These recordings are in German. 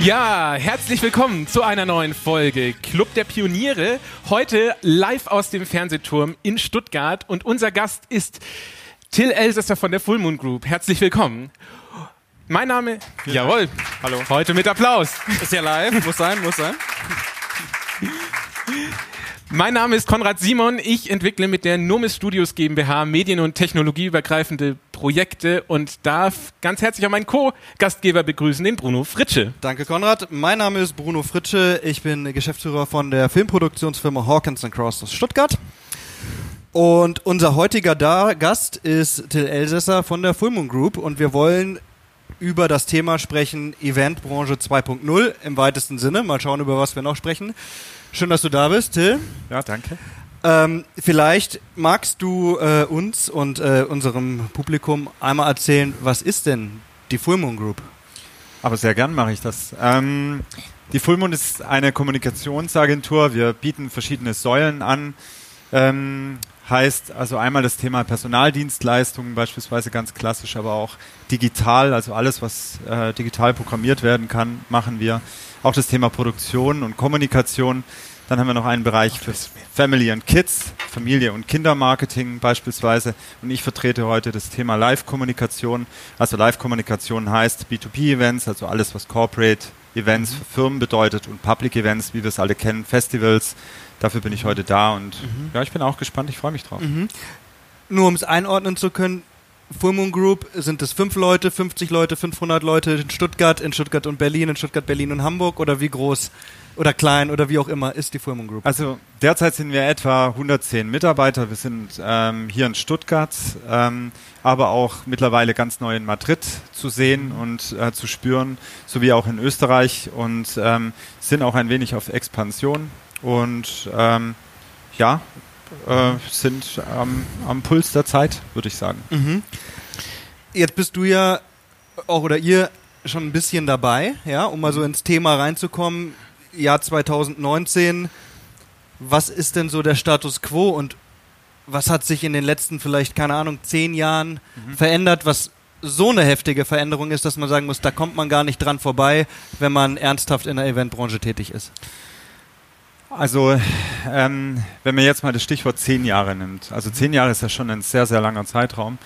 Ja, herzlich willkommen zu einer neuen Folge Club der Pioniere. Heute live aus dem Fernsehturm in Stuttgart und unser Gast ist Till Elsässer von der Full Moon Group. Herzlich willkommen. Mein Name, Vielen jawohl, Dank. Hallo. heute mit Applaus. Ist ja live, muss sein, muss sein. Mein Name ist Konrad Simon. Ich entwickle mit der Nomis Studios GmbH medien- und technologieübergreifende Projekte und darf ganz herzlich auch meinen Co-Gastgeber begrüßen, den Bruno Fritsche. Danke, Konrad. Mein Name ist Bruno Fritsche. Ich bin Geschäftsführer von der Filmproduktionsfirma Hawkins Cross aus Stuttgart. Und unser heutiger Gast ist Till Elsässer von der Full Moon Group und wir wollen über das Thema sprechen Eventbranche 2.0 im weitesten Sinne. Mal schauen, über was wir noch sprechen. Schön, dass du da bist, Till. Ja, danke. Ähm, vielleicht magst du äh, uns und äh, unserem Publikum einmal erzählen, was ist denn die Full Moon Group? Aber sehr gern mache ich das. Ähm, die Fullmond ist eine Kommunikationsagentur. Wir bieten verschiedene Säulen an. Ähm, heißt also einmal das Thema Personaldienstleistungen, beispielsweise ganz klassisch, aber auch digital, also alles, was äh, digital programmiert werden kann, machen wir. Auch das Thema Produktion und Kommunikation. Dann haben wir noch einen Bereich für Family and Kids, Familie- und Kindermarketing beispielsweise. Und ich vertrete heute das Thema Live-Kommunikation. Also Live-Kommunikation heißt B2B-Events, also alles, was Corporate Events für Firmen bedeutet und Public Events, wie wir es alle kennen, Festivals. Dafür bin ich heute da und ja, ich bin auch gespannt, ich freue mich drauf. Nur um es einordnen zu können, Full Moon Group sind es fünf Leute, 50 Leute, 500 Leute in Stuttgart, in Stuttgart und Berlin, in Stuttgart, Berlin und Hamburg oder wie groß oder klein oder wie auch immer ist die Full Moon Group? Also derzeit sind wir etwa 110 Mitarbeiter. Wir sind ähm, hier in Stuttgart, ähm, aber auch mittlerweile ganz neu in Madrid zu sehen und äh, zu spüren, sowie auch in Österreich und ähm, sind auch ein wenig auf Expansion und ähm, ja, äh, sind ähm, am Puls der Zeit, würde ich sagen. Mhm. Jetzt bist du ja auch oder ihr schon ein bisschen dabei, ja, um mal so ins Thema reinzukommen. Jahr 2019. Was ist denn so der Status quo und was hat sich in den letzten vielleicht, keine Ahnung, zehn Jahren verändert, was so eine heftige Veränderung ist, dass man sagen muss, da kommt man gar nicht dran vorbei, wenn man ernsthaft in der Eventbranche tätig ist? Also, ähm, wenn man jetzt mal das Stichwort zehn Jahre nimmt, also zehn Jahre ist ja schon ein sehr, sehr langer Zeitraum.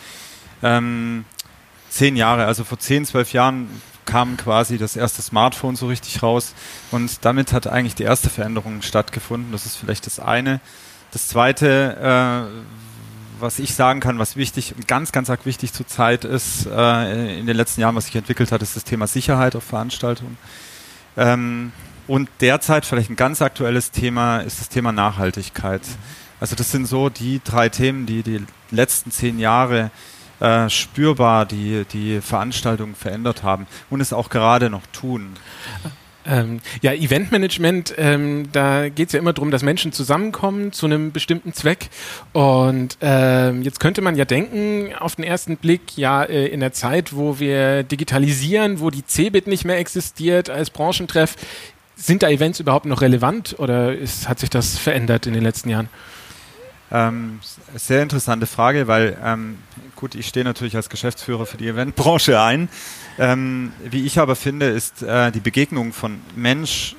Ähm, zehn Jahre, also vor zehn, zwölf Jahren kam quasi das erste Smartphone so richtig raus und damit hat eigentlich die erste Veränderung stattgefunden. Das ist vielleicht das eine. Das zweite, äh, was ich sagen kann, was wichtig und ganz, ganz arg wichtig zur Zeit ist, äh, in den letzten Jahren, was sich entwickelt hat, ist das Thema Sicherheit auf Veranstaltungen. Ähm, und derzeit vielleicht ein ganz aktuelles Thema ist das Thema Nachhaltigkeit. Also das sind so die drei Themen, die die letzten zehn Jahre äh, spürbar die, die Veranstaltungen verändert haben und es auch gerade noch tun. Ähm, ja, Eventmanagement, ähm, da geht es ja immer darum, dass Menschen zusammenkommen zu einem bestimmten Zweck. Und ähm, jetzt könnte man ja denken, auf den ersten Blick, ja, äh, in der Zeit, wo wir digitalisieren, wo die CeBIT nicht mehr existiert als Branchentreff, sind da Events überhaupt noch relevant oder ist, hat sich das verändert in den letzten Jahren? Ähm, sehr interessante Frage, weil ähm, gut, ich stehe natürlich als Geschäftsführer für die Eventbranche ein. Ähm, wie ich aber finde, ist äh, die Begegnung von Mensch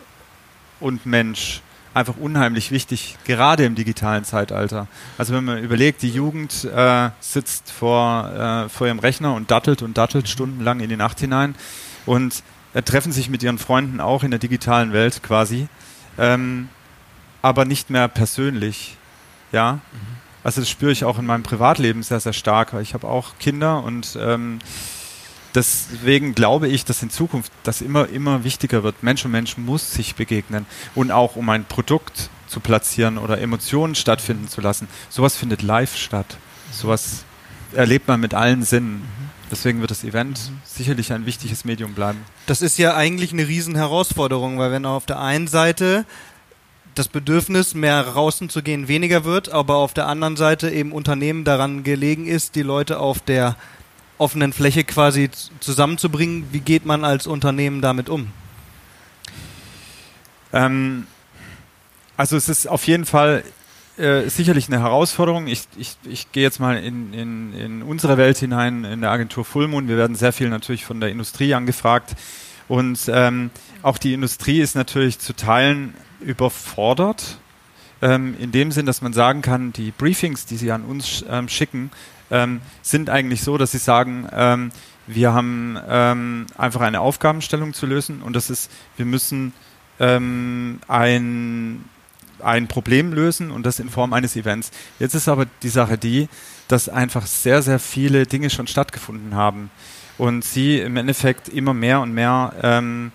und Mensch einfach unheimlich wichtig, gerade im digitalen Zeitalter. Also wenn man überlegt, die Jugend äh, sitzt vor, äh, vor ihrem Rechner und dattelt und dattelt stundenlang in die Nacht hinein und äh, treffen sich mit ihren Freunden auch in der digitalen Welt quasi, ähm, aber nicht mehr persönlich. Ja, also das spüre ich auch in meinem Privatleben sehr, sehr stark. Ich habe auch Kinder und ähm, deswegen glaube ich, dass in Zukunft das immer, immer wichtiger wird. Mensch und Mensch muss sich begegnen und auch um ein Produkt zu platzieren oder Emotionen stattfinden zu lassen. Sowas findet live statt. Sowas erlebt man mit allen Sinnen. Deswegen wird das Event sicherlich ein wichtiges Medium bleiben. Das ist ja eigentlich eine Riesenherausforderung, weil wenn auf der einen Seite das Bedürfnis, mehr draußen zu gehen, weniger wird, aber auf der anderen Seite eben Unternehmen daran gelegen ist, die Leute auf der offenen Fläche quasi zusammenzubringen. Wie geht man als Unternehmen damit um? Ähm, also es ist auf jeden Fall äh, sicherlich eine Herausforderung. Ich, ich, ich gehe jetzt mal in, in, in unsere Welt hinein, in der Agentur Full Moon. Wir werden sehr viel natürlich von der Industrie angefragt. Und ähm, auch die Industrie ist natürlich zu Teilen überfordert, ähm, in dem Sinn, dass man sagen kann, die Briefings, die sie an uns ähm, schicken, ähm, sind eigentlich so, dass sie sagen, ähm, wir haben ähm, einfach eine Aufgabenstellung zu lösen und das ist, wir müssen ein, ein Problem lösen und das in Form eines Events. Jetzt ist aber die Sache die, dass einfach sehr, sehr viele Dinge schon stattgefunden haben und sie im Endeffekt immer mehr und mehr ähm,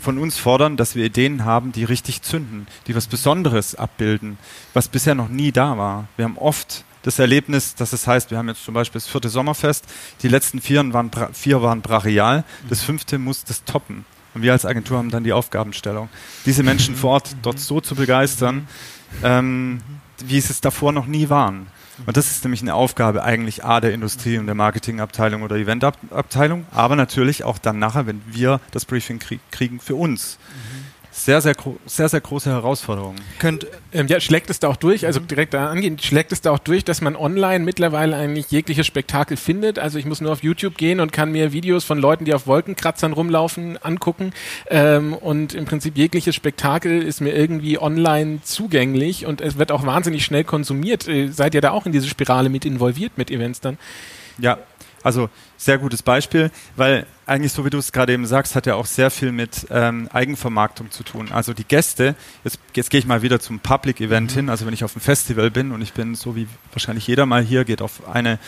von uns fordern, dass wir Ideen haben, die richtig zünden, die was Besonderes abbilden, was bisher noch nie da war. Wir haben oft das Erlebnis, dass es heißt, wir haben jetzt zum Beispiel das vierte Sommerfest, die letzten vier waren, vier waren brachial, das fünfte muss das toppen. Und wir als Agentur haben dann die Aufgabenstellung, diese Menschen vor Ort dort so zu begeistern, ähm, wie es es davor noch nie waren. Und das ist nämlich eine Aufgabe eigentlich A der Industrie und der Marketingabteilung oder Eventabteilung, aber natürlich auch dann nachher, wenn wir das Briefing krieg kriegen für uns. Mhm sehr, sehr, sehr, sehr große Herausforderung. Könnt, ähm, ja, schlägt es da auch durch, also direkt da angehen, schlägt es da auch durch, dass man online mittlerweile eigentlich jegliches Spektakel findet? Also ich muss nur auf YouTube gehen und kann mir Videos von Leuten, die auf Wolkenkratzern rumlaufen, angucken ähm, und im Prinzip jegliches Spektakel ist mir irgendwie online zugänglich und es wird auch wahnsinnig schnell konsumiert. Äh, seid ihr da auch in diese Spirale mit involviert mit Events dann? Ja, also sehr gutes Beispiel, weil eigentlich so wie du es gerade eben sagst, hat ja auch sehr viel mit ähm, Eigenvermarktung zu tun. Also die Gäste, jetzt, jetzt gehe ich mal wieder zum Public Event mhm. hin, also wenn ich auf einem Festival bin und ich bin so wie wahrscheinlich jeder mal hier geht auf eine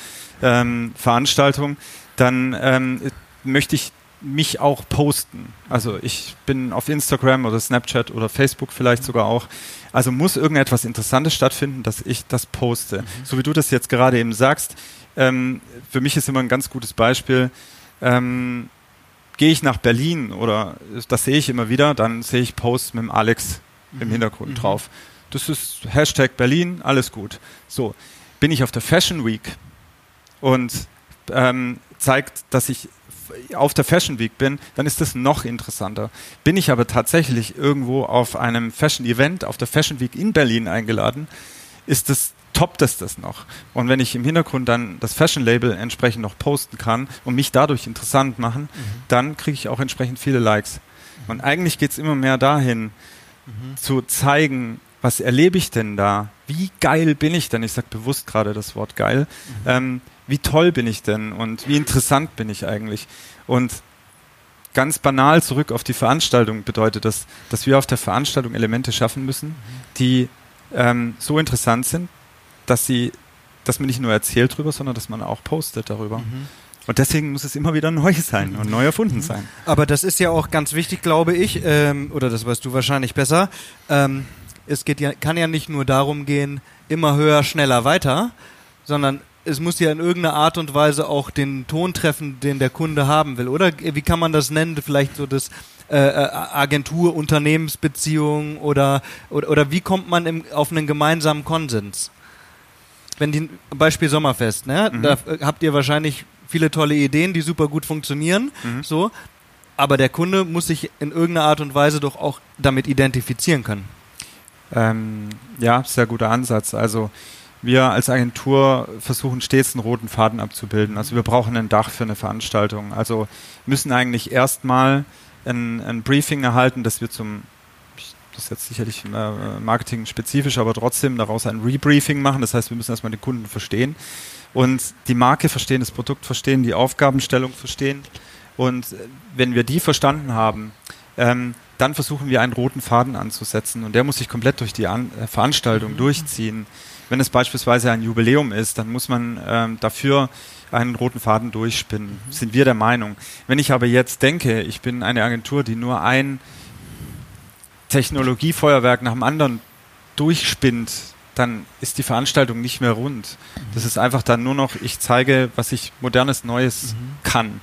ähm, Veranstaltung, dann ähm, möchte ich mich auch posten. Also ich bin auf Instagram oder Snapchat oder Facebook vielleicht sogar auch. Also muss irgendetwas Interessantes stattfinden, dass ich das poste. Mhm. So wie du das jetzt gerade eben sagst, ähm, für mich ist immer ein ganz gutes Beispiel, ähm, gehe ich nach Berlin oder das sehe ich immer wieder, dann sehe ich Posts mit dem Alex mhm. im Hintergrund mhm. drauf. Das ist Hashtag Berlin, alles gut. So, bin ich auf der Fashion Week und ähm, zeigt, dass ich auf der Fashion Week bin, dann ist das noch interessanter. Bin ich aber tatsächlich irgendwo auf einem Fashion Event, auf der Fashion Week in Berlin eingeladen, ist das toppt es das noch. Und wenn ich im Hintergrund dann das Fashion-Label entsprechend noch posten kann und mich dadurch interessant machen, mhm. dann kriege ich auch entsprechend viele Likes. Und eigentlich geht es immer mehr dahin, mhm. zu zeigen, was erlebe ich denn da? Wie geil bin ich denn? Ich sage bewusst gerade das Wort geil. Mhm. Ähm, wie toll bin ich denn und wie interessant bin ich eigentlich? Und ganz banal zurück auf die Veranstaltung bedeutet das, dass wir auf der Veranstaltung Elemente schaffen müssen, mhm. die ähm, so interessant sind, dass sie, dass man nicht nur erzählt darüber, sondern dass man auch postet darüber. Mhm. Und deswegen muss es immer wieder neu sein und neu erfunden mhm. sein. Aber das ist ja auch ganz wichtig, glaube ich, ähm, oder das weißt du wahrscheinlich besser. Ähm, es geht ja, kann ja nicht nur darum gehen, immer höher, schneller, weiter, sondern es muss ja in irgendeiner Art und Weise auch den Ton treffen, den der Kunde haben will, oder? Wie kann man das nennen? Vielleicht so das äh, äh Agentur-Unternehmensbeziehung oder, oder, oder wie kommt man im, auf einen gemeinsamen Konsens? Wenn die Beispiel Sommerfest, ne? Mhm. Da äh, habt ihr wahrscheinlich viele tolle Ideen, die super gut funktionieren, mhm. so. Aber der Kunde muss sich in irgendeiner Art und Weise doch auch damit identifizieren können. Ähm, ja, sehr guter Ansatz. Also wir als Agentur versuchen stets einen roten Faden abzubilden. Also wir brauchen ein Dach für eine Veranstaltung. Also müssen eigentlich erstmal ein, ein Briefing erhalten, dass wir zum das ist jetzt sicherlich äh, marketing-spezifisch, aber trotzdem daraus ein Rebriefing machen. Das heißt, wir müssen erstmal den Kunden verstehen und die Marke verstehen, das Produkt verstehen, die Aufgabenstellung verstehen. Und äh, wenn wir die verstanden haben, ähm, dann versuchen wir einen roten Faden anzusetzen und der muss sich komplett durch die An äh, Veranstaltung mhm. durchziehen. Wenn es beispielsweise ein Jubiläum ist, dann muss man ähm, dafür einen roten Faden durchspinnen, mhm. sind wir der Meinung. Wenn ich aber jetzt denke, ich bin eine Agentur, die nur ein Technologiefeuerwerk nach dem anderen durchspinnt, dann ist die Veranstaltung nicht mehr rund. Das ist einfach dann nur noch, ich zeige, was ich modernes Neues mhm. kann. Mhm.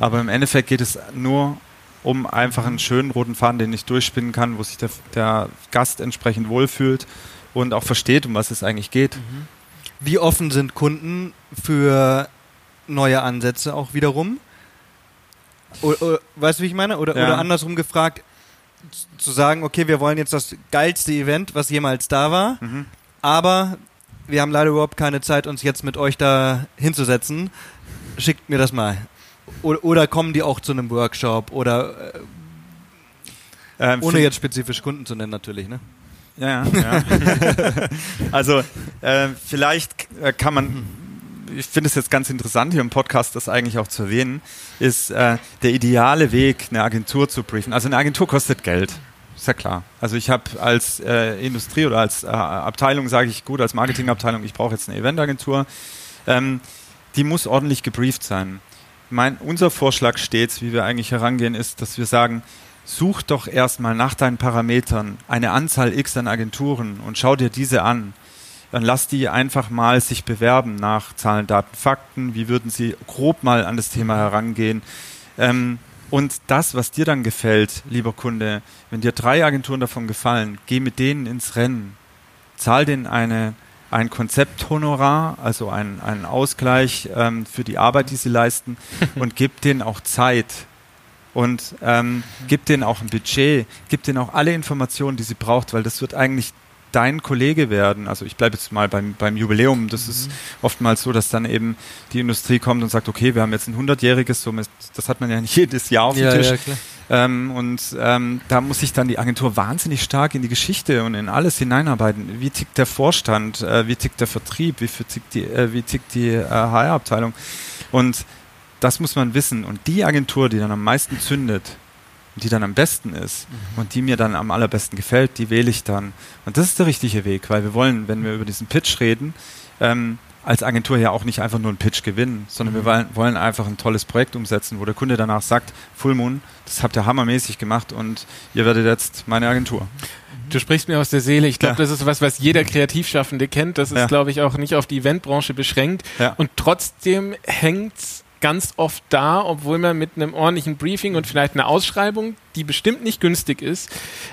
Aber im Endeffekt geht es nur um einfach einen schönen roten Faden, den ich durchspinnen kann, wo sich der, der Gast entsprechend wohlfühlt und auch versteht, um was es eigentlich geht. Mhm. Wie offen sind Kunden für neue Ansätze auch wiederum? O, o, weißt du, wie ich meine? Oder, ja. oder andersrum gefragt, zu sagen, okay, wir wollen jetzt das geilste Event, was jemals da war, mhm. aber wir haben leider überhaupt keine Zeit, uns jetzt mit euch da hinzusetzen. Schickt mir das mal. oder, oder kommen die auch zu einem Workshop oder äh, Ähm, ohne jetzt spezifisch Kunden zu nennen natürlich, ne? Ja, ja. also äh, vielleicht äh, kann man, ich finde es jetzt ganz interessant hier im Podcast, das eigentlich auch zu erwähnen, ist äh, der ideale Weg, eine Agentur zu briefen. Also eine Agentur kostet Geld. Ist ja klar. Also ich habe als äh, Industrie oder als äh, Abteilung, sage ich gut, als Marketingabteilung, ich brauche jetzt eine Eventagentur. Ähm, die muss ordentlich gebrieft sein. Mein, unser Vorschlag stets, wie wir eigentlich herangehen, ist, dass wir sagen, such doch erstmal nach deinen Parametern eine Anzahl X an Agenturen und schau dir diese an. Dann lass die einfach mal sich bewerben nach Zahlen, Daten, Fakten. Wie würden sie grob mal an das Thema herangehen? Ähm, und das, was dir dann gefällt, lieber Kunde, wenn dir drei Agenturen davon gefallen, geh mit denen ins Rennen. Zahl denen eine, ein Konzepthonorar, also einen, einen Ausgleich ähm, für die Arbeit, die sie leisten und gib denen auch Zeit und ähm, gib denen auch ein Budget, gib denen auch alle Informationen, die sie braucht, weil das wird eigentlich dein Kollege werden. Also ich bleibe jetzt mal beim, beim Jubiläum. Das ist oftmals so, dass dann eben die Industrie kommt und sagt, okay, wir haben jetzt ein 100-jähriges, so, das hat man ja nicht jedes Jahr auf dem Tisch. klar. Ähm, und ähm, da muss sich dann die Agentur wahnsinnig stark in die Geschichte und in alles hineinarbeiten. Wie tickt der Vorstand? Äh, wie tickt der Vertrieb? Wie, tickt die, äh, wie tickt die äh, HR-Abteilung? Und das muss man wissen. Und die Agentur, die dann am meisten zündet, die dann am besten ist und die mir dann am allerbesten gefällt, die wähle ich dann. Und das ist der richtige Weg, weil wir wollen, wenn wir über diesen Pitch reden, ähm, als Agentur ja auch nicht einfach nur einen Pitch gewinnen, sondern wir wollen, wollen einfach ein tolles Projekt umsetzen, wo der Kunde danach sagt, Full Moon, das habt ihr hammermäßig gemacht und ihr werdet jetzt meine Agentur. Du sprichst mir aus der Seele. Ich glaube, Ja. das ist was, was jeder Kreativschaffende kennt. Das ist, Ja. glaube ich, auch nicht auf die Eventbranche beschränkt. Ja. Und trotzdem hängt's ganz oft da, obwohl man mit einem ordentlichen Briefing und vielleicht einer Ausschreibung, die bestimmt nicht günstig ist,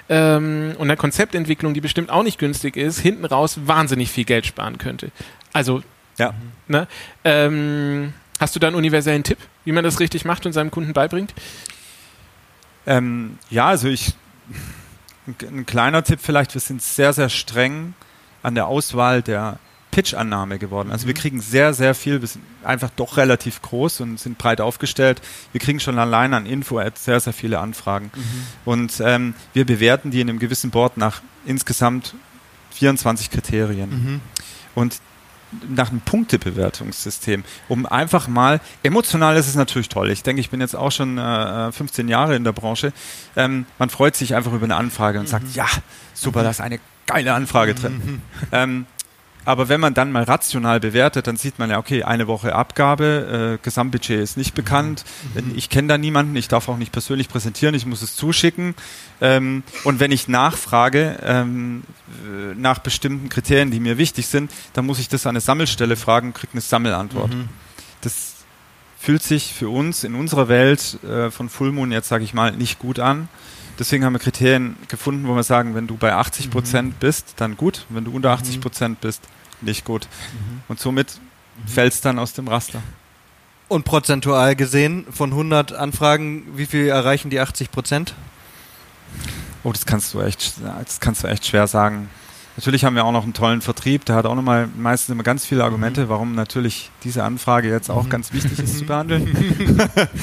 ähm, und einer Konzeptentwicklung, die bestimmt auch nicht günstig ist, hinten raus wahnsinnig viel Geld sparen könnte. Also, Ja. ne? Ähm, hast du da einen universellen Tipp, wie man das richtig macht und seinem Kunden beibringt? Ähm, ja, also ich, ein, ein kleiner Tipp vielleicht, wir sind sehr, sehr streng an der Auswahl der Pitch-Annahme geworden. Also wir kriegen sehr, sehr viel, wir sind einfach doch relativ groß und sind breit aufgestellt. Wir kriegen schon allein an info sehr, sehr viele Anfragen. Und ähm, wir bewerten die in einem gewissen Board nach insgesamt 24 Kriterien. Mhm. Und nach einem Punktebewertungssystem, um einfach mal, emotional ist es natürlich toll. Ich denke, ich bin jetzt auch schon äh, 15 Jahre in der Branche. Ähm, man freut sich einfach über eine Anfrage und sagt, ja, super, da ist eine geile Anfrage drin. Ähm, aber wenn man dann mal rational bewertet, dann sieht man ja, okay, eine Woche Abgabe, äh, Gesamtbudget ist nicht bekannt, ich kenne da niemanden, ich darf auch nicht persönlich präsentieren, ich muss es zuschicken. Ähm, und wenn ich nachfrage ähm, äh, nach bestimmten Kriterien, die mir wichtig sind, dann muss ich das an eine Sammelstelle fragen, kriege eine Sammelantwort. Das fühlt sich für uns in unserer Welt äh, von Full Moon jetzt, sage ich mal, nicht gut an. Deswegen haben wir Kriterien gefunden, wo wir sagen, wenn du bei 80 Prozent bist, dann gut. Wenn du unter 80 Prozent bist, nicht gut. Und somit fällst dann aus dem Raster. Und prozentual gesehen, von 100 Anfragen, wie viel erreichen die 80 Prozent? Oh, das kannst du echt, das kannst du echt schwer sagen. Natürlich haben wir auch noch einen tollen Vertrieb, der hat auch nochmal meistens immer ganz viele Argumente, warum natürlich diese Anfrage jetzt auch ganz wichtig ist zu behandeln.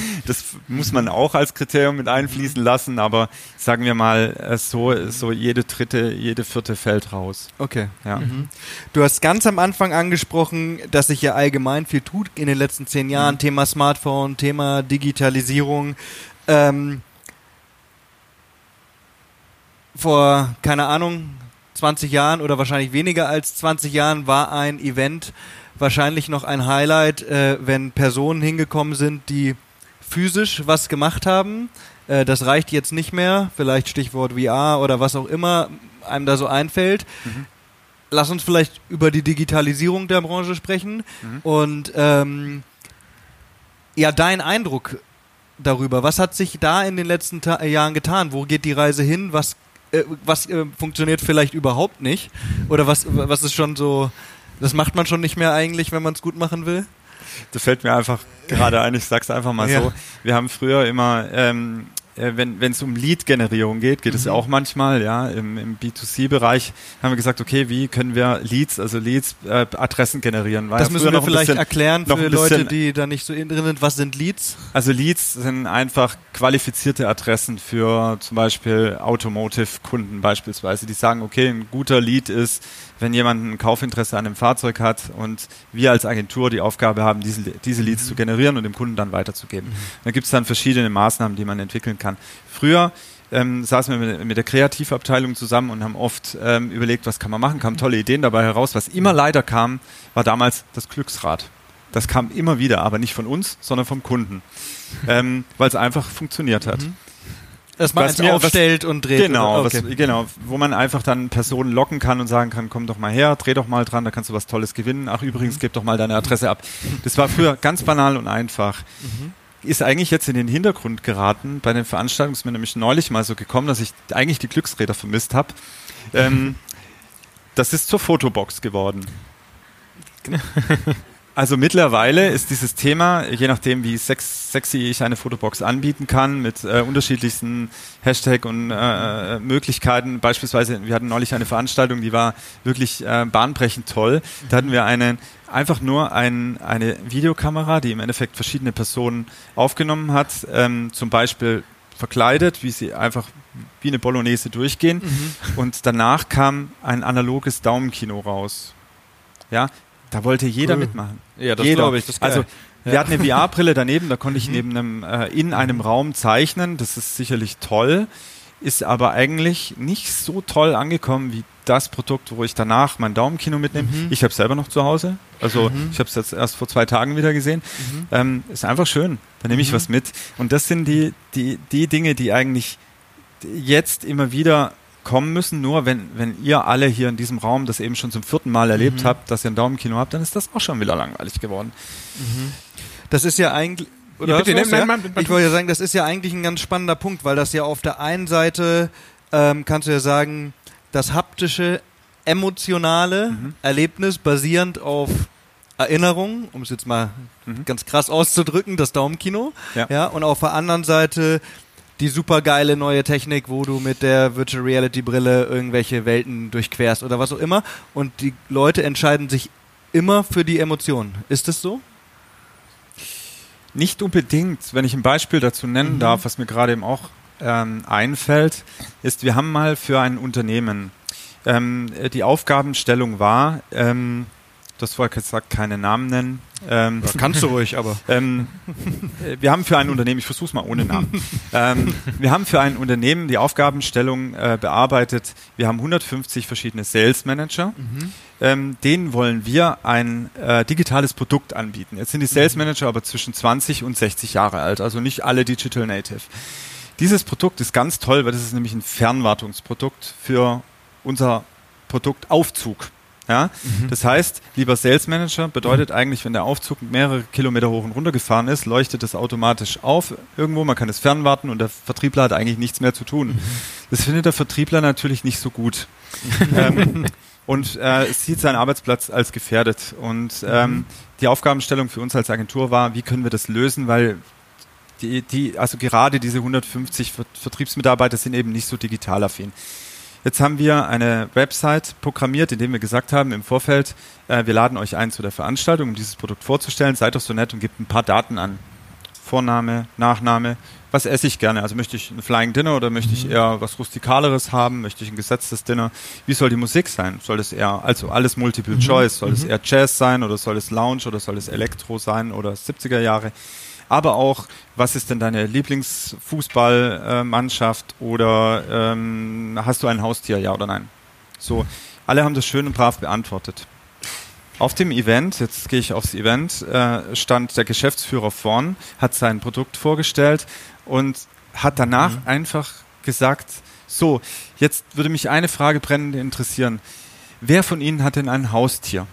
das muss man auch als Kriterium mit einfließen lassen, aber sagen wir mal, äh, so, so jede dritte, jede vierte fällt raus. Okay. Ja. Mhm. Du hast ganz am Anfang angesprochen, dass sich ja allgemein viel tut in den letzten zehn Jahren. Thema Smartphone, Thema Digitalisierung. Ähm, vor, keine Ahnung, 20 Jahren oder wahrscheinlich weniger als 20 Jahren war ein Event wahrscheinlich noch ein Highlight, äh, wenn Personen hingekommen sind, die physisch was gemacht haben. Äh, das reicht jetzt nicht mehr. Vielleicht Stichwort VR oder was auch immer einem da so einfällt. Lass uns vielleicht über die Digitalisierung der Branche sprechen Mhm. und ähm, ja, dein Eindruck darüber. Was hat sich da in den letzten Ta Jahren getan? Wo geht die Reise hin? Was, äh, was äh, funktioniert vielleicht überhaupt nicht? Oder was, was ist schon so, das macht man schon nicht mehr eigentlich, wenn man es gut machen will? Das fällt mir einfach gerade ein, ich sag's einfach mal Ja. so. Wir haben früher immer ähm, äh, wenn es um Lead-Generierung geht, geht mhm. es ja auch manchmal, ja, im, im B2C-Bereich haben wir gesagt, okay, wie können wir Leads, also Leads, äh, Adressen generieren? War das ja müssen wir vielleicht bisschen, erklären für Leute, die da nicht so drin sind. Was sind Leads? Also Leads sind einfach qualifizierte Adressen für zum Beispiel Automotive-Kunden beispielsweise, die sagen, okay, ein guter Lead ist, wenn jemand ein Kaufinteresse an einem Fahrzeug hat und wir als Agentur die Aufgabe haben, diese, diese Leads mhm. zu generieren und dem Kunden dann weiterzugeben. Mhm. Da gibt es dann verschiedene Maßnahmen, die man entwickeln kann. Früher ähm, saßen wir mit, mit, der Kreativabteilung zusammen und haben oft ähm, überlegt, was kann man machen, kamen tolle Ideen dabei heraus. Was immer leider kam, war damals das Glücksrad. Das kam immer wieder, aber nicht von uns, sondern vom Kunden, ähm, weil es einfach funktioniert hat. Mhm. Dass man es aufstellt was, und dreht. Genau, okay. was, genau, wo man einfach dann Personen locken kann und sagen kann, komm doch mal her, dreh doch mal dran, da kannst du was Tolles gewinnen. Ach übrigens, gib doch mal deine Adresse ab. Das war früher ganz banal und einfach. Mhm. Ist eigentlich jetzt in den Hintergrund geraten. Bei den Veranstaltungen ist mir nämlich neulich mal so gekommen, dass ich eigentlich die Glücksräder vermisst habe. Ähm, das ist zur Fotobox geworden. Also mittlerweile ist dieses Thema, je nachdem wie sex sexy ich eine Fotobox anbieten kann, mit äh, unterschiedlichsten Hashtag und äh, äh, Möglichkeiten. Beispielsweise, wir hatten neulich eine Veranstaltung, die war wirklich äh, bahnbrechend toll. Da hatten wir eine, einfach nur ein, eine Videokamera, die im Endeffekt verschiedene Personen aufgenommen hat, ähm, zum Beispiel verkleidet, wie sie einfach wie eine Bolognese durchgehen. Mhm. Und danach kam ein analoges Daumenkino raus. Ja, da wollte jeder cool. mitmachen. Ja, das glaube ich. Das also ja. wir hatten eine VR-Brille daneben, da konnte ich mhm. neben einem äh, in einem Raum zeichnen. Das ist sicherlich toll, ist aber eigentlich nicht so toll angekommen wie das Produkt, wo ich danach mein Daumenkino mitnehme. Mhm. Ich habe es selber noch zu Hause. Also mhm. ich habe es jetzt erst vor zwei Tagen wieder gesehen. Mhm. Ähm, ist einfach schön. Da nehme ich mhm. was mit. Und das sind die, die, die Dinge, die eigentlich jetzt immer wieder kommen müssen. Nur wenn, wenn ihr alle hier in diesem Raum das eben schon zum vierten Mal erlebt mhm. habt, dass ihr ein Daumenkino habt, dann ist das auch schon wieder langweilig geworden. Mhm. Das ist ja eigentlich. Oder ja, bitte, was, ja? Nein, ich wollte ja sagen, das ist ja eigentlich ein ganz spannender Punkt, weil das ja auf der einen Seite ähm, kannst du ja sagen, das haptische, emotionale mhm. Erlebnis basierend auf Erinnerung, um es jetzt mal mhm. ganz krass auszudrücken, das Daumenkino. Ja. ja. Und auf der anderen Seite die super geile neue Technik, wo du mit der Virtual Reality Brille irgendwelche Welten durchquerst oder was auch immer. Und die Leute entscheiden sich immer für die Emotionen. Ist es so? Nicht unbedingt. Wenn ich ein Beispiel dazu nennen mhm. darf, was mir gerade eben auch ähm, einfällt, ist, wir haben mal für ein Unternehmen ähm, die Aufgabenstellung war, ähm, das vorher gesagt, keine Namen nennen. Ähm, kannst du ruhig, aber. Ähm, äh, wir haben für ein Unternehmen, ich versuche es mal ohne Namen. ähm, wir haben für ein Unternehmen die Aufgabenstellung äh, bearbeitet. Wir haben 150 verschiedene Sales Manager. Mhm. Ähm, denen wollen wir ein äh, digitales Produkt anbieten. Jetzt sind die Sales Manager aber zwischen 20 und 60 Jahre alt, also nicht alle Digital Native. Dieses Produkt ist ganz toll, weil das ist nämlich ein Fernwartungsprodukt für unser Produktaufzug. Ja? Mhm. Das heißt, lieber Sales Manager bedeutet mhm. eigentlich, wenn der Aufzug mehrere Kilometer hoch und runter gefahren ist, leuchtet es automatisch auf irgendwo, man kann es fernwarten und der Vertriebler hat eigentlich nichts mehr zu tun. Mhm. Das findet der Vertriebler natürlich nicht so gut. ähm, und äh, sieht seinen Arbeitsplatz als gefährdet. Und ähm, mhm. die Aufgabenstellung für uns als Agentur war, wie können wir das lösen, weil die, die, also gerade diese 150 Vertriebsmitarbeiter sind eben nicht so digital affin. Jetzt haben wir eine Website programmiert, in dem wir gesagt haben im Vorfeld, äh, wir laden euch ein zu der Veranstaltung, um dieses Produkt vorzustellen. Seid doch so nett und gebt ein paar Daten an. Vorname, Nachname. Was esse ich gerne? Also möchte ich ein Flying Dinner oder möchte ich mhm. eher was Rustikaleres haben? Möchte ich ein gesetztes Dinner? Wie soll die Musik sein? Soll es eher, also alles Multiple mhm. Choice? Soll es mhm. eher Jazz sein oder soll es Lounge oder soll es Elektro sein oder 70er Jahre? Aber auch, was ist denn deine Lieblingsfußballmannschaft oder ähm, hast du ein Haustier, ja oder nein? So, alle haben das schön und brav beantwortet. Auf dem Event, jetzt gehe ich aufs Event, äh, stand der Geschäftsführer vorn, hat sein Produkt vorgestellt und hat danach mhm. einfach gesagt, so, jetzt würde mich eine Frage brennend interessieren. Wer von Ihnen hat denn ein Haustier?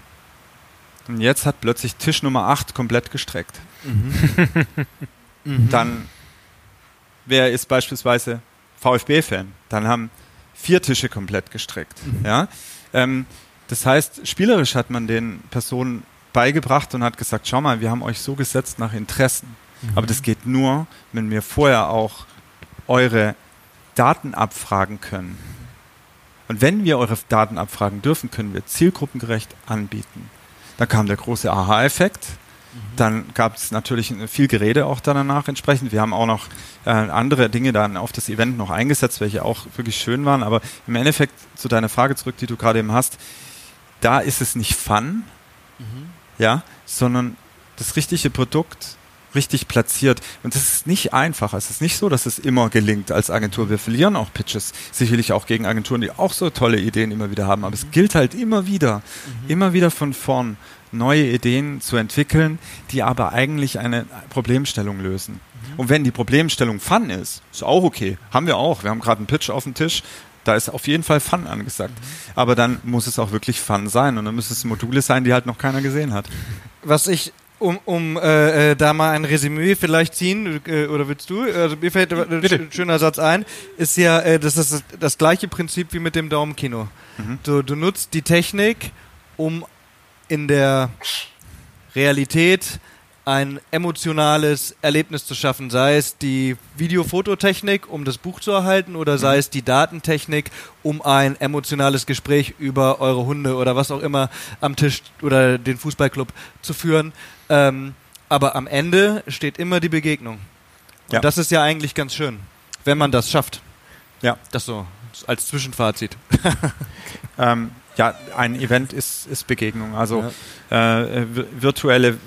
Und jetzt hat plötzlich Tisch Nummer 8 komplett gestreckt. Mhm. Dann, wer ist beispielsweise VfB-Fan? Dann haben vier Tische komplett gestreckt. Mhm. Ja? Ähm, das heißt, spielerisch hat man den Personen beigebracht und hat gesagt, schau mal, wir haben euch so gesetzt nach Interessen. Mhm. Aber das geht nur, wenn wir vorher auch eure Daten abfragen können. Und wenn wir eure Daten abfragen dürfen, können wir zielgruppengerecht anbieten. Da kam der große Aha-Effekt. Dann gab es natürlich viel Gerede auch danach entsprechend. Wir haben auch noch äh, andere Dinge dann auf das Event noch eingesetzt, welche auch wirklich schön waren. Aber im Endeffekt zu deiner Frage zurück, die du gerade eben hast, da ist es nicht Fun, mhm. ja, sondern das richtige Produkt richtig platziert. Und das ist nicht einfach. Es ist nicht so, dass es immer gelingt als Agentur. Wir verlieren auch Pitches. Sicherlich auch gegen Agenturen, die auch so tolle Ideen immer wieder haben. Aber es gilt halt immer wieder, mhm. immer wieder von vorn neue Ideen zu entwickeln, die aber eigentlich eine Problemstellung lösen. Mhm. Und wenn die Problemstellung Fun ist, ist auch okay. Haben wir auch. Wir haben gerade einen Pitch auf dem Tisch. Da ist auf jeden Fall Fun angesagt. Mhm. Aber dann muss es auch wirklich Fun sein. Und dann müssen es Module sein, die halt noch keiner gesehen hat. Was ich um, um äh, äh, da mal ein Resümee vielleicht ziehen, äh, oder willst du? Also mir fällt ein schöner Satz ein, ist ja, äh, das ist das, das gleiche Prinzip wie mit dem Daumenkino. Mhm. Du, du nutzt die Technik, um in der Realität ein emotionales Erlebnis zu schaffen, sei es die Video-Fototechnik, um das Buch zu erhalten, oder sei es die Datentechnik, um ein emotionales Gespräch über eure Hunde oder was auch immer am Tisch oder den Fußballclub zu führen. Ähm, aber am Ende steht immer die Begegnung. Und ja. das ist ja eigentlich ganz schön, wenn man das schafft. Ja. Das so als Zwischenfazit. ähm, ja, ein Event ist, ist Begegnung. Also ja. äh, virtuelle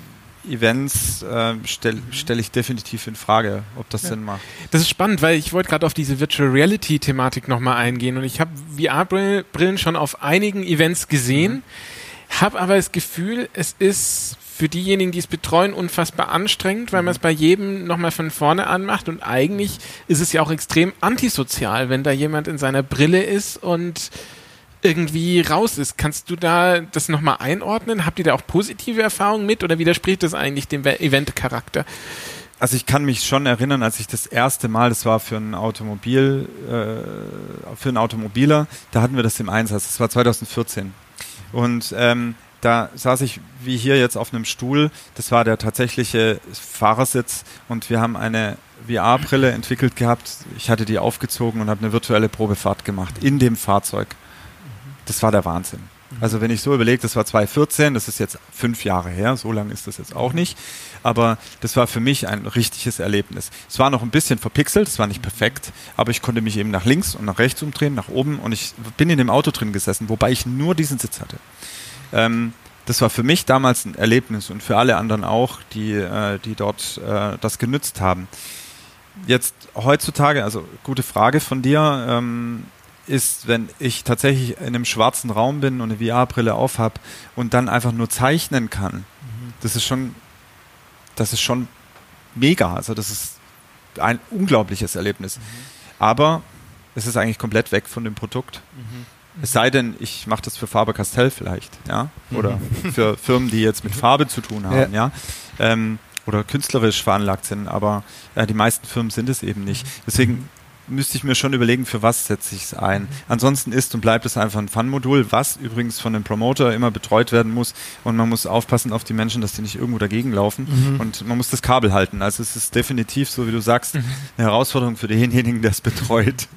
Events äh, stelle stell ich definitiv in Frage, ob das ja. Sinn macht. Das ist spannend, weil ich wollte gerade auf diese Virtual Reality Thematik nochmal eingehen und ich habe VR-Brillen schon auf einigen Events gesehen, mhm. habe aber das Gefühl, es ist für diejenigen, die es betreuen, unfassbar anstrengend, weil man es bei jedem nochmal von vorne anmacht und eigentlich ist es ja auch extrem antisozial, wenn da jemand in seiner Brille ist und irgendwie raus ist. Kannst du da das nochmal einordnen? Habt ihr da auch positive Erfahrungen mit oder widerspricht das eigentlich dem Event-Charakter? Also ich kann mich schon erinnern, als ich das erste Mal, das war für ein Automobil, äh, für einen Automobiler, da hatten wir das im Einsatz. Das war 2014. Und ähm, da saß ich wie hier jetzt auf einem Stuhl. Das war der tatsächliche Fahrersitz und wir haben eine VR-Brille entwickelt gehabt. Ich hatte die aufgezogen und habe eine virtuelle Probefahrt gemacht in dem Fahrzeug das war der Wahnsinn. Also wenn ich so überlege, das war 2014, das ist jetzt fünf Jahre her, so lange ist das jetzt auch nicht, aber das war für mich ein richtiges Erlebnis. Es war noch ein bisschen verpixelt, es war nicht perfekt, aber ich konnte mich eben nach links und nach rechts umdrehen, nach oben und ich bin in dem Auto drin gesessen, wobei ich nur diesen Sitz hatte. Ähm, das war für mich damals ein Erlebnis und für alle anderen auch, die, äh, die dort äh, das genützt haben. Jetzt heutzutage, also gute Frage von dir, ähm, ist, wenn ich tatsächlich in einem schwarzen Raum bin und eine VR-Brille aufhab und dann einfach nur zeichnen kann. Mhm. Das ist schon, das ist schon mega. Also das ist ein unglaubliches Erlebnis. Mhm. Aber es ist eigentlich komplett weg von dem Produkt. Mhm. Es sei denn, ich mache das für Faber-Castell vielleicht, ja, oder mhm. für Firmen, die jetzt mit Farbe zu tun haben, ja, ja? Ähm, oder künstlerisch veranlagt sind, aber äh, die meisten Firmen sind es eben nicht. Deswegen müsste ich mir schon überlegen, für was setze ich es ein. Ansonsten ist und bleibt es einfach ein Fun-Modul, was übrigens von dem Promoter immer betreut werden muss und man muss aufpassen auf die Menschen, dass die nicht irgendwo dagegen laufen mhm. und man muss das Kabel halten. Also es ist definitiv, so wie du sagst, mhm. eine Herausforderung für denjenigen, der es betreut.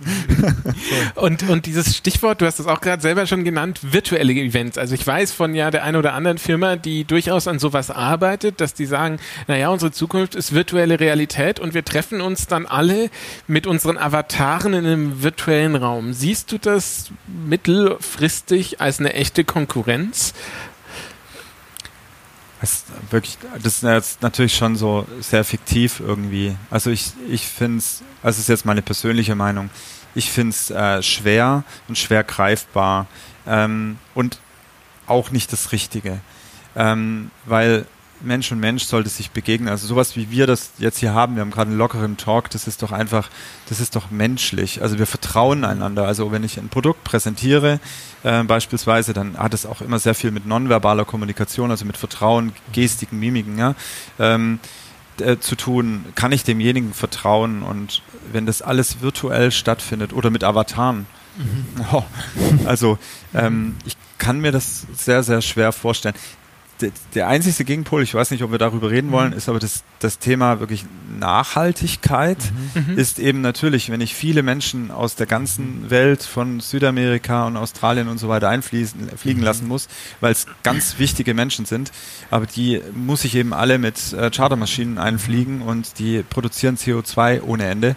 und, und dieses Stichwort, du hast es auch gerade selber schon genannt, virtuelle Events. Also ich weiß von ja der einen oder anderen Firma, die durchaus an sowas arbeitet, dass die sagen, naja, unsere Zukunft ist virtuelle Realität und wir treffen uns dann alle mit unseren Avataren Avataren in einem virtuellen Raum. Siehst du das mittelfristig als eine echte Konkurrenz? Das ist wirklich, das ist natürlich schon so sehr fiktiv irgendwie. Also ich, ich finde es, also ist jetzt meine persönliche Meinung, ich finde es äh, schwer und schwer greifbar ähm, und auch nicht das Richtige. Ähm, weil Mensch und Mensch sollte sich begegnen. Also sowas wie wir das jetzt hier haben, wir haben gerade einen lockeren Talk, das ist doch einfach, das ist doch menschlich. Also wir vertrauen einander. Also wenn ich ein Produkt präsentiere, äh, beispielsweise, dann hat es auch immer sehr viel mit nonverbaler Kommunikation, also mit Vertrauen, Gestiken, Mimiken, ja, ähm, äh, zu tun. Kann ich demjenigen vertrauen? Und wenn das alles virtuell stattfindet oder mit Avataren, mhm. oh, also ähm, ich kann mir das sehr, sehr schwer vorstellen der, einzige Gegenpol, ich weiß nicht, ob wir darüber reden wollen, ist aber das, das Thema wirklich Nachhaltigkeit. Mhm. ist eben natürlich, wenn ich viele Menschen aus der ganzen Welt von Südamerika und Australien und so weiter einfließen, fliegen lassen muss, weil es ganz wichtige Menschen sind, aber die muss ich eben alle mit äh, Chartermaschinen einfliegen und die produzieren CO2 ohne Ende,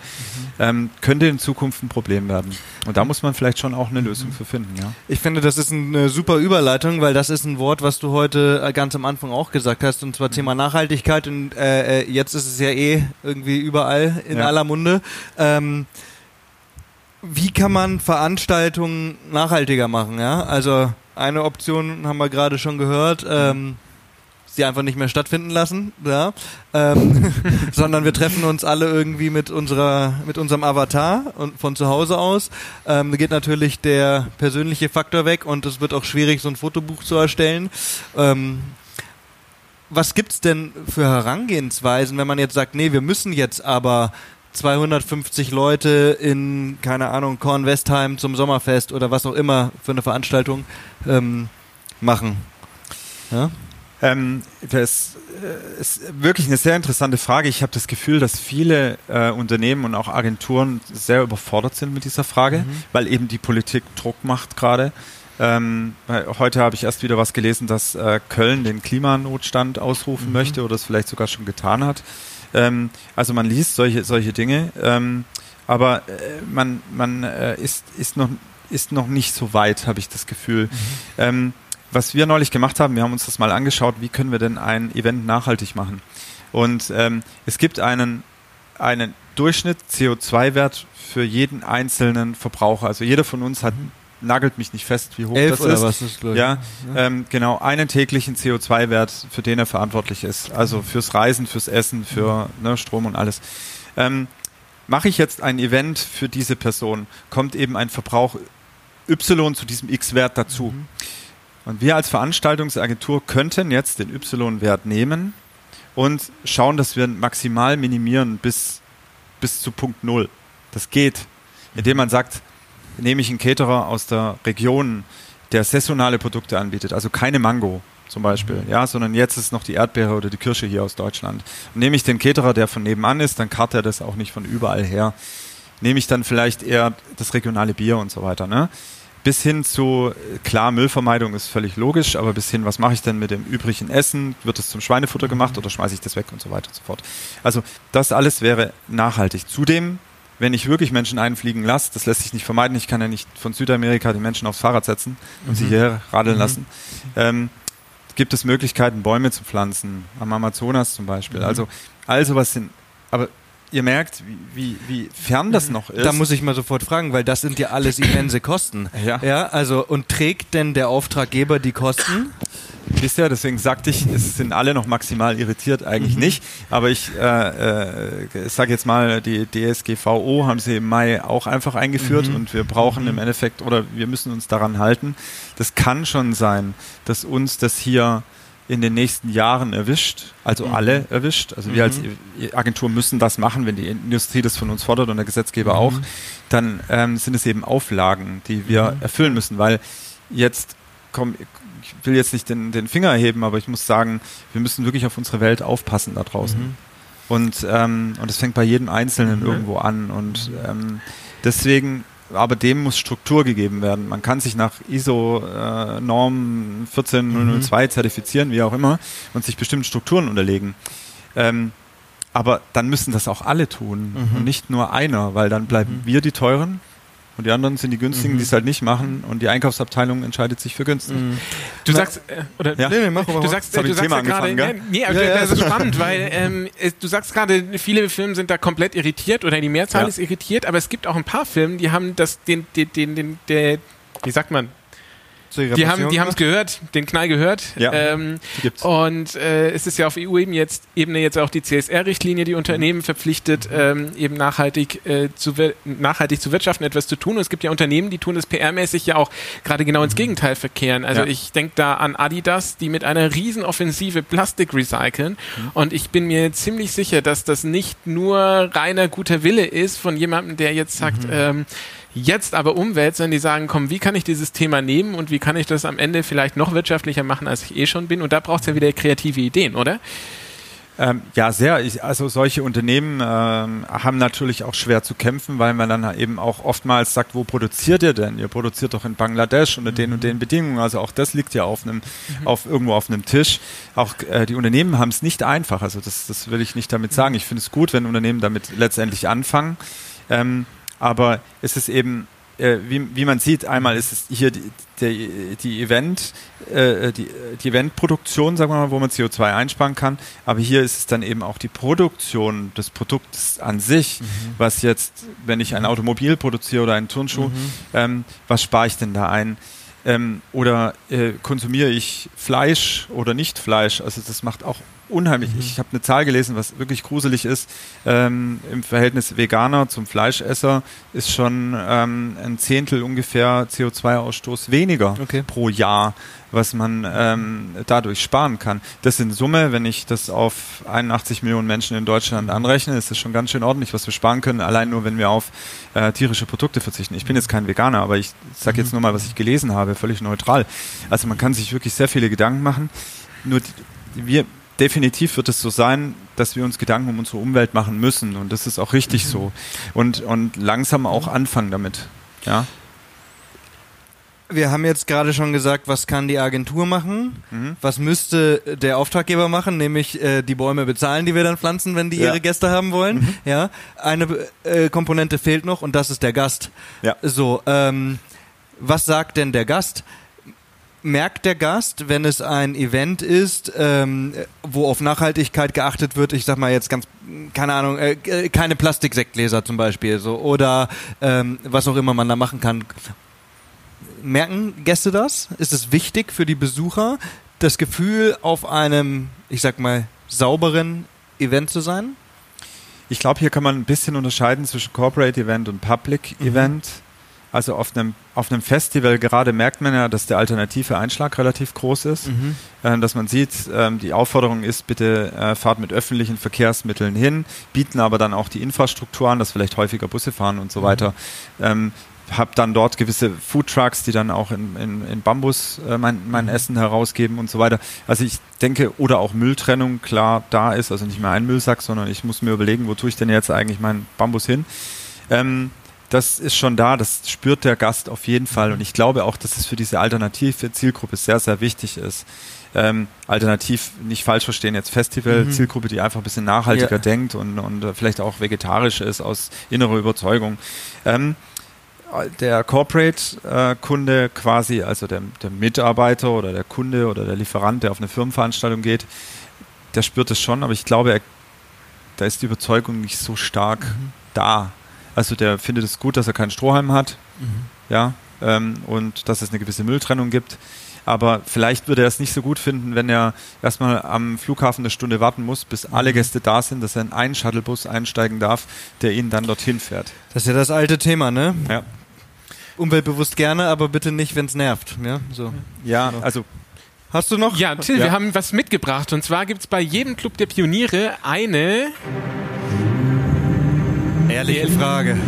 ähm, könnte in Zukunft ein Problem werden. Und da muss man vielleicht schon auch eine Lösung für finden, ja. Ich finde, das ist eine super Überleitung, weil das ist ein Wort, was du heute ganz am Anfang auch gesagt hast, und zwar Thema Nachhaltigkeit. Und äh, äh, jetzt ist es ja eh irgendwie überall in Ja. aller Munde. Ähm, wie kann man Veranstaltungen nachhaltiger machen? Ja, also eine Option haben wir gerade schon gehört. Ähm, sie einfach nicht mehr stattfinden lassen, ja, ähm, sondern wir treffen uns alle irgendwie mit unserer, mit unserem Avatar und von zu Hause aus. Ähm, da geht natürlich der persönliche Faktor weg und es wird auch schwierig, so ein Fotobuch zu erstellen. Ähm, was gibt's denn für Herangehensweisen, wenn man jetzt sagt, nee, wir müssen jetzt aber 250 Leute in, keine Ahnung, Kornwestheim zum Sommerfest oder was auch immer für eine Veranstaltung ähm, machen? Ja? Ähm, das äh, ist wirklich eine sehr interessante Frage. Ich habe das Gefühl, dass viele äh, Unternehmen und auch Agenturen sehr überfordert sind mit dieser Frage, weil eben die Politik Druck macht gerade. Ähm, heute habe ich erst wieder was gelesen, dass äh, Köln den Klimanotstand ausrufen möchte oder es vielleicht sogar schon getan hat. Ähm, also man liest solche, solche Dinge, ähm, aber äh, man, man äh, ist, ist, noch, ist noch nicht so weit, habe ich das Gefühl. Ähm, was wir neulich gemacht haben, wir haben uns das mal angeschaut, wie können wir denn ein Event nachhaltig machen. Und ähm, es gibt einen, einen Durchschnitt CO2-Wert für jeden einzelnen Verbraucher. Also jeder von uns hat, nagelt mich nicht fest, wie hoch Elf das oder ist. was ist, ich. Ja, ähm, genau, einen täglichen CO2-Wert, für den er verantwortlich ist. Also fürs Reisen, fürs Essen, für ne, Strom und alles. Ähm, Mache ich jetzt ein Event für diese Person, kommt eben ein Verbrauch Y zu diesem X-Wert dazu. Und wir als Veranstaltungsagentur könnten jetzt den Y-Wert nehmen und schauen, dass wir ihn maximal minimieren bis, bis zu Punkt Null. Das geht, indem man sagt, nehme ich einen Caterer aus der Region, der saisonale Produkte anbietet, also keine Mango zum Beispiel, ja, sondern jetzt ist noch die Erdbeere oder die Kirsche hier aus Deutschland. Und nehme ich den Caterer, der von nebenan ist, dann karrt er das auch nicht von überall her. Nehme ich dann vielleicht eher das regionale Bier und so weiter, ne? Bis hin zu, äh, klar, Müllvermeidung ist völlig logisch, aber bis hin, was mache ich denn mit dem übrigen Essen? Wird es zum Schweinefutter gemacht oder schmeiße ich das weg und so weiter und so fort. Also das alles wäre nachhaltig. Zudem, wenn ich wirklich Menschen einfliegen lasse, das lässt sich nicht vermeiden, ich kann ja nicht von Südamerika die Menschen aufs Fahrrad setzen und sie hier radeln lassen, ähm, gibt es Möglichkeiten, Bäume zu pflanzen, am Amazonas zum Beispiel. Also all sowas sind, aber ihr merkt, wie, wie, wie fern das noch ist. Da muss ich mal sofort fragen, weil das sind ja alles immense Kosten. Ja. Ja, also, und trägt denn der Auftraggeber die Kosten? Bisher, deswegen sagte ich, es sind alle noch maximal irritiert, eigentlich nicht. Aber ich äh, äh, sage jetzt mal, die DSGVO haben sie im Mai auch einfach eingeführt und wir brauchen im Endeffekt oder wir müssen uns daran halten. Das kann schon sein, dass uns das hier in den nächsten Jahren erwischt, also alle erwischt. Also wir als Agentur müssen das machen, wenn die Industrie das von uns fordert und der Gesetzgeber auch. Dann ähm, sind es eben Auflagen, die wir erfüllen müssen, weil jetzt komm, ich will jetzt nicht den, den Finger erheben, aber ich muss sagen, wir müssen wirklich auf unsere Welt aufpassen da draußen. Und, ähm, und das fängt bei jedem Einzelnen irgendwo an. Und ähm, deswegen, aber dem muss Struktur gegeben werden. Man kann sich nach ISO-Norm 14002 zertifizieren, wie auch immer, und sich bestimmten Strukturen unterlegen. Ähm, aber dann müssen das auch alle tun und nicht nur einer, weil dann bleiben wir die Teuren und die anderen sind die Günstigen, die es halt nicht machen. Und die Einkaufsabteilung entscheidet sich für günstig. Du sagst, äh, oder Ja. Nee, nee, mach aber du sagst, äh, du sagst ja gerade, nee, nee, aber Ja, ja, das ist spannend, weil ähm, du sagst gerade, viele Filme sind da komplett irritiert oder die Mehrzahl ist irritiert, aber es gibt auch ein paar Filme, die haben das, den, den, den, den der, wie sagt man, die haben, die haben es gehört, den Knall gehört. Ja, ähm. Und äh, es ist ja auf EU-Ebene jetzt, Ebene jetzt auch die CSR-Richtlinie, die Unternehmen verpflichtet, ähm, eben nachhaltig, äh, zu nachhaltig zu wirtschaften, etwas zu tun. Und es gibt ja Unternehmen, die tun das PR-mäßig ja auch gerade genau ins Gegenteil verkehren. Also Ja. ich denke da an Adidas, die mit einer Riesenoffensive Plastik recyceln. Und ich bin mir ziemlich sicher, dass das nicht nur reiner guter Wille ist von jemandem, der jetzt sagt, ähm, jetzt aber umwälzen, die sagen, komm, wie kann ich dieses Thema nehmen und wie kann ich das am Ende vielleicht noch wirtschaftlicher machen, als ich eh schon bin? Und da braucht es ja wieder kreative Ideen, oder? Ähm, ja, sehr. Ich, also solche Unternehmen ähm, haben natürlich auch schwer zu kämpfen, weil man dann eben auch oftmals sagt, wo produziert ihr denn? Ihr produziert doch in Bangladesch unter mhm. den und den Bedingungen. Also auch das liegt ja auf einem, mhm. auf irgendwo auf einem Tisch. Auch äh, die Unternehmen haben es nicht einfach. Also das, das will ich nicht damit sagen. Ich finde es gut, wenn Unternehmen damit letztendlich anfangen. Ähm, aber es ist eben äh, wie, wie man sieht, einmal ist es hier die, die, die Event, äh, die, die Eventproduktion, sagen wir mal, wo man CO2 einsparen kann. Aber hier ist es dann eben auch die Produktion des Produkts an sich, mhm. was jetzt, wenn ich ein Automobil produziere oder einen Turnschuh, mhm. ähm, was spare ich denn da ein? Ähm, oder äh, konsumiere ich Fleisch oder nicht Fleisch? Also das macht auch unheimlich. Mhm. Ich habe eine Zahl gelesen, was wirklich gruselig ist. Ähm, Im Verhältnis Veganer zum Fleischesser ist schon ähm, ein Zehntel ungefähr CO2-Ausstoß weniger okay. pro Jahr, was man ähm, dadurch sparen kann. Das in Summe, wenn ich das auf 81 Millionen Menschen in Deutschland anrechne, ist das schon ganz schön ordentlich, was wir sparen können, allein nur, wenn wir auf äh, tierische Produkte verzichten. Ich bin jetzt kein Veganer, aber ich sage jetzt mhm. nur mal, was ich gelesen habe, völlig neutral. Also man kann sich wirklich sehr viele Gedanken machen. Nur die, wir, definitiv wird es so sein, dass wir uns Gedanken um unsere Umwelt machen müssen. Und das ist auch richtig mhm. so. Und, und langsam auch anfangen damit. Ja. Wir haben jetzt gerade schon gesagt, was kann die Agentur machen? Mhm. Was müsste der Auftraggeber machen? Nämlich äh, die Bäume bezahlen, die wir dann pflanzen, wenn die ja. ihre Gäste haben wollen. Mhm. Ja. Eine äh, Komponente fehlt noch und das ist der Gast. Ja. So, ähm, was sagt denn der Gast? Merkt der Gast, wenn es ein Event ist, ähm, wo auf Nachhaltigkeit geachtet wird, ich sag mal jetzt ganz, keine Ahnung, äh, äh, keine Plastiksektgläser zum Beispiel, so, oder ähm, was auch immer man da machen kann. Merken Gäste das? Ist es wichtig für die Besucher, das Gefühl auf einem, ich sag mal, sauberen Event zu sein? Ich glaube, hier kann man ein bisschen unterscheiden zwischen Corporate Event und Public mhm. Also auf einem, auf einem Festival gerade merkt man ja, dass der alternative Einschlag relativ groß ist. Mhm. Äh, dass man sieht, ähm, die Aufforderung ist, bitte äh, fahrt mit öffentlichen Verkehrsmitteln hin, bieten aber dann auch die Infrastruktur an, dass vielleicht häufiger Busse fahren und so mhm. weiter. Ähm, habe dann dort gewisse Food Trucks, die dann auch in, in, in Bambus äh, mein, mein mhm. Essen herausgeben und so weiter. Also ich denke, oder auch Mülltrennung klar da ist, also nicht mehr ein Müllsack, sondern ich muss mir überlegen, wo tue ich denn jetzt eigentlich meinen Bambus hin. Ähm, das ist schon da, das spürt der Gast auf jeden Fall. Und ich glaube auch, dass es für diese alternative Zielgruppe sehr, sehr wichtig ist. Ähm, alternativ nicht falsch verstehen, jetzt Festival-Zielgruppe, die einfach ein bisschen nachhaltiger ja. denkt und, und vielleicht auch vegetarisch ist aus innerer Überzeugung. Ähm, der Corporate-Kunde äh, quasi, also der, der, Mitarbeiter oder der Kunde oder der Lieferant, der auf eine Firmenveranstaltung geht, der spürt es schon, aber ich glaube, er, da ist die Überzeugung nicht so stark mhm. da. Also der findet es gut, dass er keinen Strohhalm hat, mhm. ja, ähm, und dass es eine gewisse Mülltrennung gibt. Aber vielleicht würde er es nicht so gut finden, wenn er erstmal am Flughafen eine Stunde warten muss, bis alle mhm. Gäste da sind, dass er in einen Shuttlebus einsteigen darf, der ihn dann dorthin fährt. Das ist ja das alte Thema, ne? Ja. Umweltbewusst gerne, aber bitte nicht, wenn es nervt. Ja, so. ja also Hast du noch? Ja, Till, ja. wir haben was mitgebracht. Und zwar gibt es bei jedem Club der Pioniere eine Ehrliche Frage.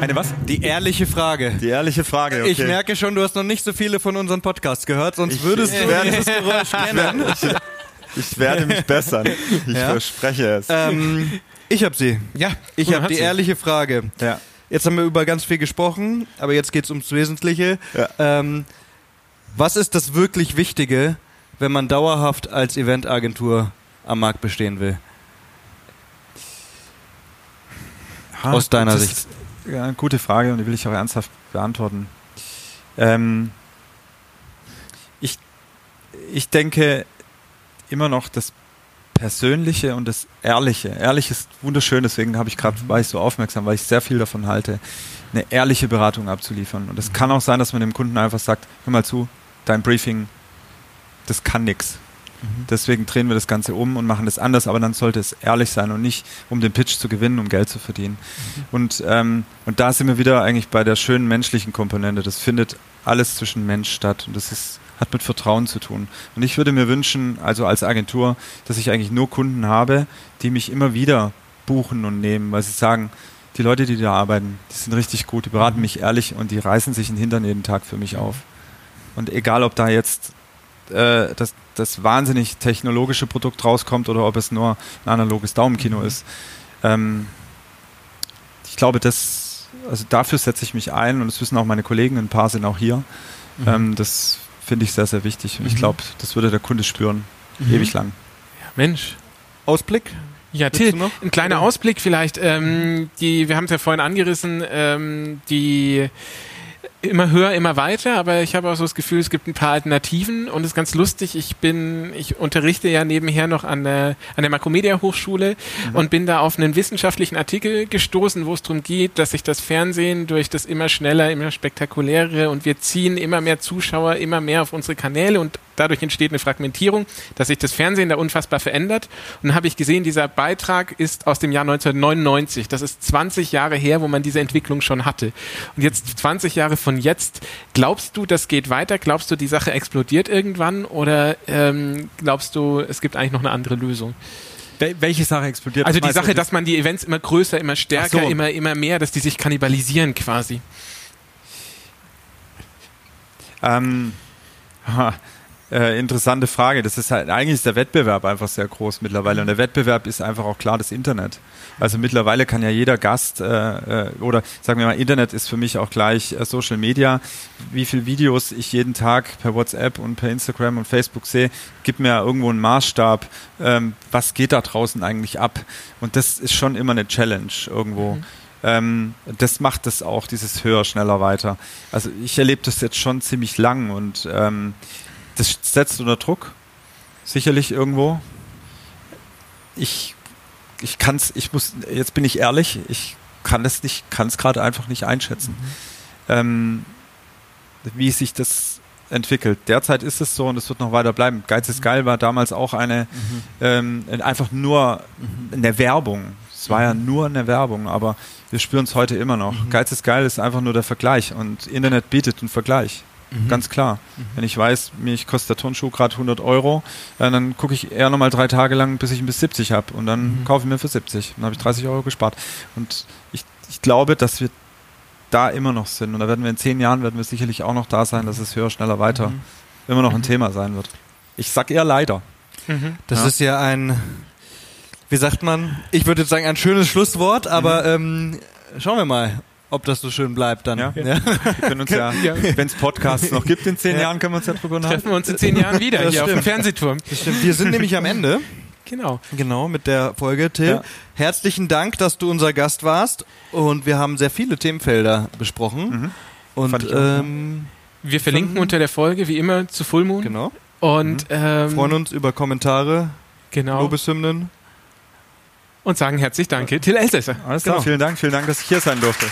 Eine was? Die ehrliche Frage. Die ehrliche Frage, okay. Ich merke schon, du hast noch nicht so viele von unseren Podcasts gehört, sonst ich, würdest du dieses Geräusch kennen. Ich, ich, werde mich bessern. Ich ja? verspreche es. Ähm, ich habe sie. Ja. Ich habe die sie. ehrliche Frage. Ja. Jetzt haben wir über ganz viel gesprochen, aber jetzt geht es ums Wesentliche. Ja. Ähm, was ist das wirklich Wichtige, wenn man dauerhaft als Eventagentur am Markt bestehen will? Aus deiner Sicht? Ist, ja, eine gute Frage und die will ich auch ernsthaft beantworten. Ähm, ich, ich denke immer noch das Persönliche und das Ehrliche. Ehrlich ist wunderschön, deswegen habe ich gerade, mhm. war ich so aufmerksam, weil ich sehr viel davon halte, eine ehrliche Beratung abzuliefern. Und es kann auch sein, dass man dem Kunden einfach sagt, hör mal zu, dein Briefing, das kann nichts. Mhm. Deswegen drehen wir das Ganze um und machen das anders, aber dann sollte es ehrlich sein und nicht, um den Pitch zu gewinnen, um Geld zu verdienen. Mhm. Und, ähm, und da sind wir wieder eigentlich bei der schönen menschlichen Komponente. Das findet alles zwischen Mensch statt und das ist, hat mit Vertrauen zu tun. Und ich würde mir wünschen, also als Agentur, dass ich eigentlich nur Kunden habe, die mich immer wieder buchen und nehmen, weil sie sagen, die Leute, die da arbeiten, die sind richtig gut, die beraten mich ehrlich und die reißen sich den Hintern jeden Tag für mich auf. Und egal, ob da jetzt äh, das, das wahnsinnig technologische Produkt rauskommt oder ob es nur ein analoges Daumenkino Mhm. ist. Ähm, ich glaube, das, also dafür setze ich mich ein und das wissen auch meine Kollegen, ein paar sind auch hier. Mhm. Ähm, das finde ich sehr, sehr wichtig. Und ich Mhm. glaube, das würde der Kunde spüren, ewig lang. Mensch. Ausblick? Ja, Till, ein kleiner Ausblick vielleicht. Ähm, die, wir haben es ja vorhin angerissen, ähm, die immer höher, immer weiter, aber ich habe auch so das Gefühl, es gibt ein paar Alternativen und es ist ganz lustig. Ich bin, ich unterrichte ja nebenher noch an der, an der Makromedia Hochschule und bin da auf einen wissenschaftlichen Artikel gestoßen, wo es darum geht, dass sich das Fernsehen durch das immer schneller, immer spektakulärere und wir ziehen immer mehr Zuschauer immer mehr auf unsere Kanäle und dadurch entsteht eine Fragmentierung, dass sich das Fernsehen da unfassbar verändert. Und dann habe ich gesehen, dieser Beitrag ist aus dem Jahr 1999. Das ist 20 Jahre her, wo man diese Entwicklung schon hatte. Und jetzt 20 Jahre von jetzt. Glaubst du, das geht weiter? Glaubst du, die Sache explodiert irgendwann? Oder ähm, glaubst du, es gibt eigentlich noch eine andere Lösung? Wel welche Sache explodiert? Also die? Sache, dass man die Events immer größer, immer stärker, so. immer, immer mehr, dass die sich kannibalisieren quasi. Ähm, äh, interessante Frage. Das ist halt, eigentlich ist der Wettbewerb einfach sehr groß mittlerweile. Und der Wettbewerb ist einfach auch klar das Internet. Also mittlerweile kann ja jeder Gast, äh, äh, oder sagen wir mal, Internet ist für mich auch gleich äh, Social Media. Wie viele Videos ich jeden Tag per WhatsApp und per Instagram und Facebook sehe, gibt mir ja irgendwo einen Maßstab, ähm, was geht da draußen eigentlich ab. Und das ist schon immer eine Challenge irgendwo. Ähm, das macht das auch, dieses höher, schneller, weiter. Also ich erlebe das jetzt schon ziemlich lang und ähm, das setzt unter Druck, sicherlich irgendwo. Ich, ich kann es, ich muss, jetzt bin ich ehrlich, ich kann es nicht, kann es gerade einfach nicht einschätzen, ähm, wie sich das entwickelt. Derzeit ist es so und es wird noch weiter bleiben. Geiz ist geil war damals auch eine, ähm, einfach nur eine Werbung. Es war ja nur eine Werbung, aber wir spüren es heute immer noch. Geiz ist geil ist einfach nur der Vergleich und Internet bietet einen Vergleich. Ganz klar. Wenn ich weiß, mich kostet der Turnschuh gerade 100 Euro, äh, dann gucke ich eher nochmal drei Tage lang, bis ich ihn bis 70 habe und dann kaufe ich mir für 70. Dann habe ich 30 Euro gespart. Und ich, ich glaube, dass wir da immer noch sind. Und da werden wir in zehn Jahren, werden wir sicherlich auch noch da sein, dass es höher, schneller, weiter immer noch ein Thema sein wird. Ich sag eher leider. Das Ja. ist ja ein, wie sagt man, ich würde jetzt sagen, ein schönes Schlusswort, aber ähm, schauen wir mal, ob das so schön bleibt dann. Ja. Ja. Wir können uns ja, Ja. wenn es Podcasts noch gibt in zehn Ja. Jahren, können wir uns ja drüber Treffen unterhalten. wir uns in zehn Jahren wieder Das hier auf dem stimmt. Fernsehturm. Das stimmt. Wir sind nämlich am Ende, Genau. genau, mit der Folge, Till. Ja. Herzlichen Dank, dass du unser Gast warst und wir haben sehr viele Themenfelder besprochen. Mhm. Und ähm, Wir verlinken unter der Folge wie immer zu Full Moon. genau, Und ähm, freuen uns über Kommentare, genau. Lobeshymnen. und sagen herzlich Danke, Till Elsässer. Alles klar, Genau. vielen Dank, vielen Dank, dass ich hier sein durfte.